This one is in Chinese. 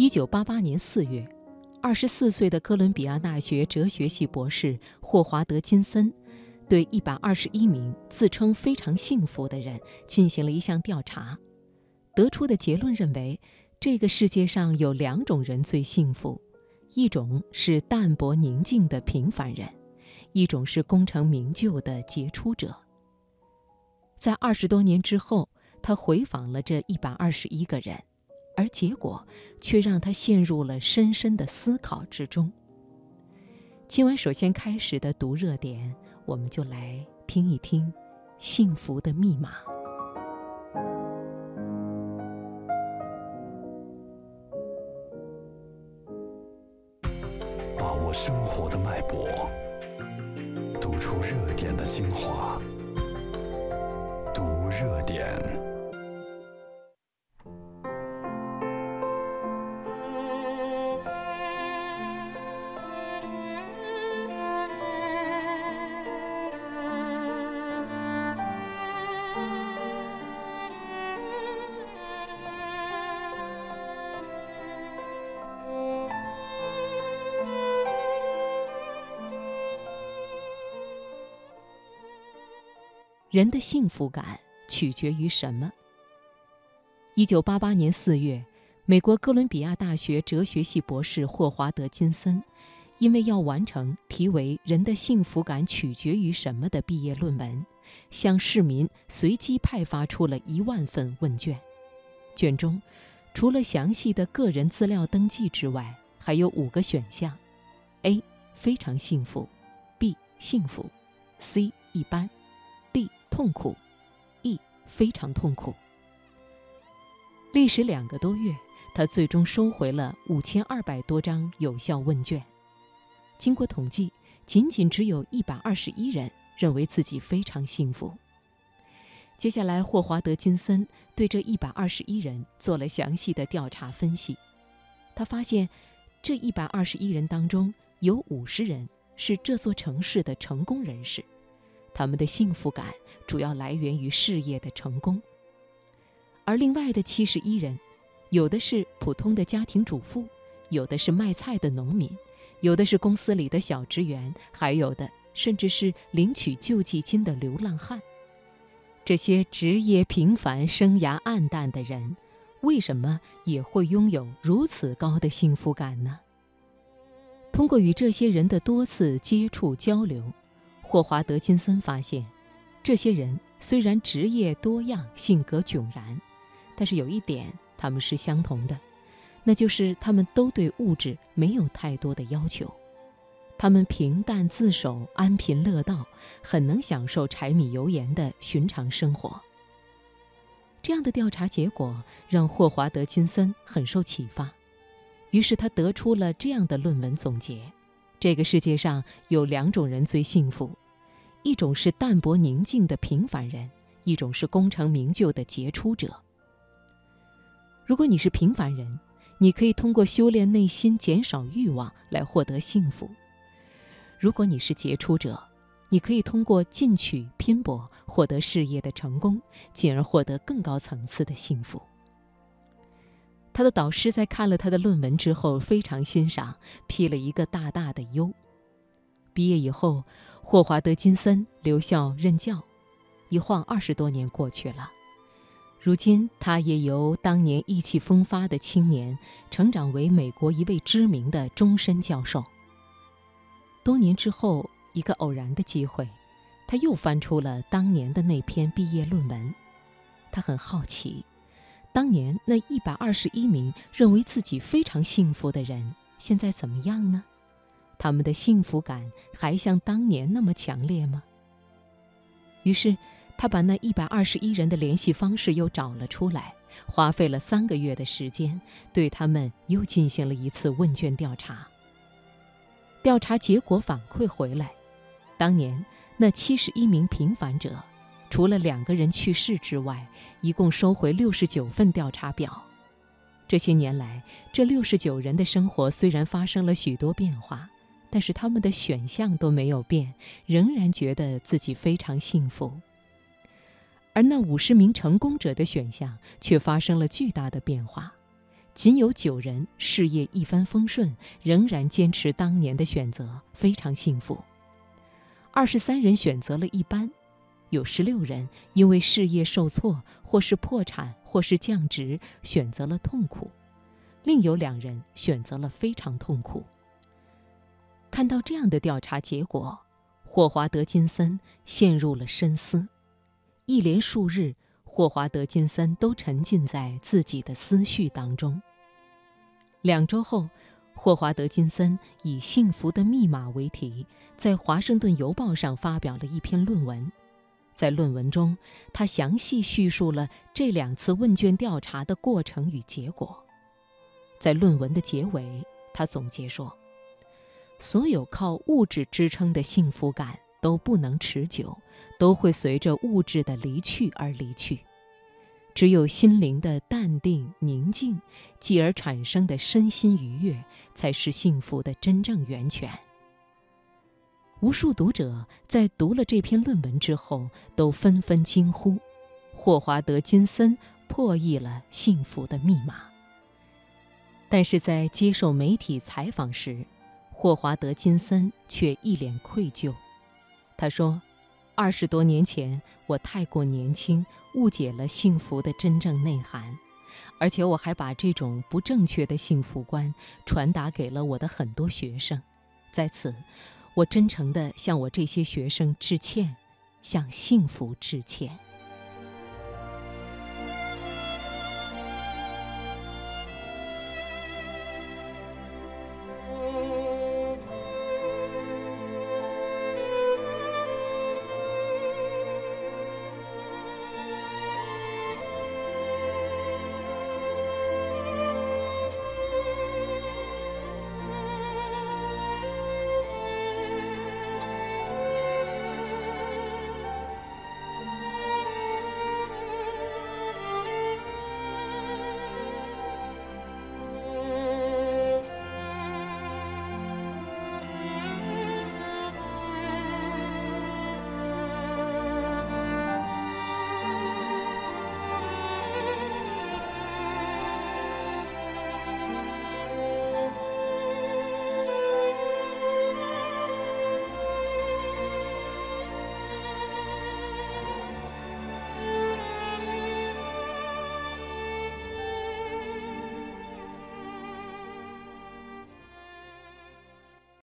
一九八八年四月，二十四岁的哥伦比亚大学哲学系博士霍华德·金森，对一百二十一名自称非常幸福的人进行了一项调查，得出的结论认为，这个世界上有两种人最幸福，一种是淡泊宁静的平凡人，一种是功成名就的杰出者。在二十多年之后，他回访了这一百二十一个人。而结果却让他陷入了深深的思考之中。今晚首先开始的读热点，我们就来听一听幸福的密码。把握生活的脉搏，读出热点的精华，读热点。人的幸福感取决于什么？一九八八年四月，美国哥伦比亚大学哲学系博士霍华德·金森，因为要完成题为“人的幸福感取决于什么”的毕业论文，向市民随机派发出了一万份问卷。卷中，除了详细的个人资料登记之外，还有五个选项：A. 非常幸福；B. 幸福；C. 一般。痛苦，E 非常痛苦。历时两个多月，他最终收回了五千二百多张有效问卷。经过统计，仅仅只有一百二十一人认为自己非常幸福。接下来，霍华德·金森对这一百二十一人做了详细的调查分析。他发现，这一百二十一人当中有五十人是这座城市的成功人士。他们的幸福感主要来源于事业的成功，而另外的七十一人，有的是普通的家庭主妇，有的是卖菜的农民，有的是公司里的小职员，还有的甚至是领取救济金的流浪汉。这些职业平凡、生涯黯淡的人，为什么也会拥有如此高的幸福感呢？通过与这些人的多次接触交流。霍华德·金森发现，这些人虽然职业多样、性格迥然，但是有一点他们是相同的，那就是他们都对物质没有太多的要求，他们平淡自守、安贫乐道，很能享受柴米油盐的寻常生活。这样的调查结果让霍华德·金森很受启发，于是他得出了这样的论文总结。这个世界上有两种人最幸福，一种是淡泊宁静的平凡人，一种是功成名就的杰出者。如果你是平凡人，你可以通过修炼内心、减少欲望来获得幸福；如果你是杰出者，你可以通过进取、拼搏获得事业的成功，进而获得更高层次的幸福。他的导师在看了他的论文之后非常欣赏，批了一个大大的优。毕业以后，霍华德·金森留校任教，一晃二十多年过去了。如今，他也由当年意气风发的青年，成长为美国一位知名的终身教授。多年之后，一个偶然的机会，他又翻出了当年的那篇毕业论文，他很好奇。当年那一百二十一名认为自己非常幸福的人，现在怎么样呢？他们的幸福感还像当年那么强烈吗？于是，他把那一百二十一人的联系方式又找了出来，花费了三个月的时间，对他们又进行了一次问卷调查。调查结果反馈回来，当年那七十一名平凡者。除了两个人去世之外，一共收回六十九份调查表。这些年来，这六十九人的生活虽然发生了许多变化，但是他们的选项都没有变，仍然觉得自己非常幸福。而那五十名成功者的选项却发生了巨大的变化，仅有九人事业一帆风顺，仍然坚持当年的选择，非常幸福。二十三人选择了一般，有十六人因为事业受挫，或是破产，或是降职，选择了痛苦；另有两人选择了非常痛苦。看到这样的调查结果，霍华德·金森陷入了深思。一连数日，霍华德·金森都沉浸在自己的思绪当中。两周后，霍华德·金森以“幸福的密码”为题，在《华盛顿邮报》上发表了一篇论文。在论文中，他详细叙述了这两次问卷调查的过程与结果。在论文的结尾，他总结说。所有靠物质支撑的幸福感都不能持久，都会随着物质的离去而离去。只有心灵的淡定宁静，继而产生的身心愉悦，才是幸福的真正源泉。无数读者在读了这篇论文之后，都纷纷惊呼：“霍华德·金森破译了幸福的密码。”但是在接受媒体采访时，霍华德·金森却一脸愧疚，他说：“二十多年前，我太过年轻，误解了幸福的真正内涵，而且我还把这种不正确的幸福观传达给了我的很多学生。在此，我真诚地向我这些学生致歉，向幸福致歉。”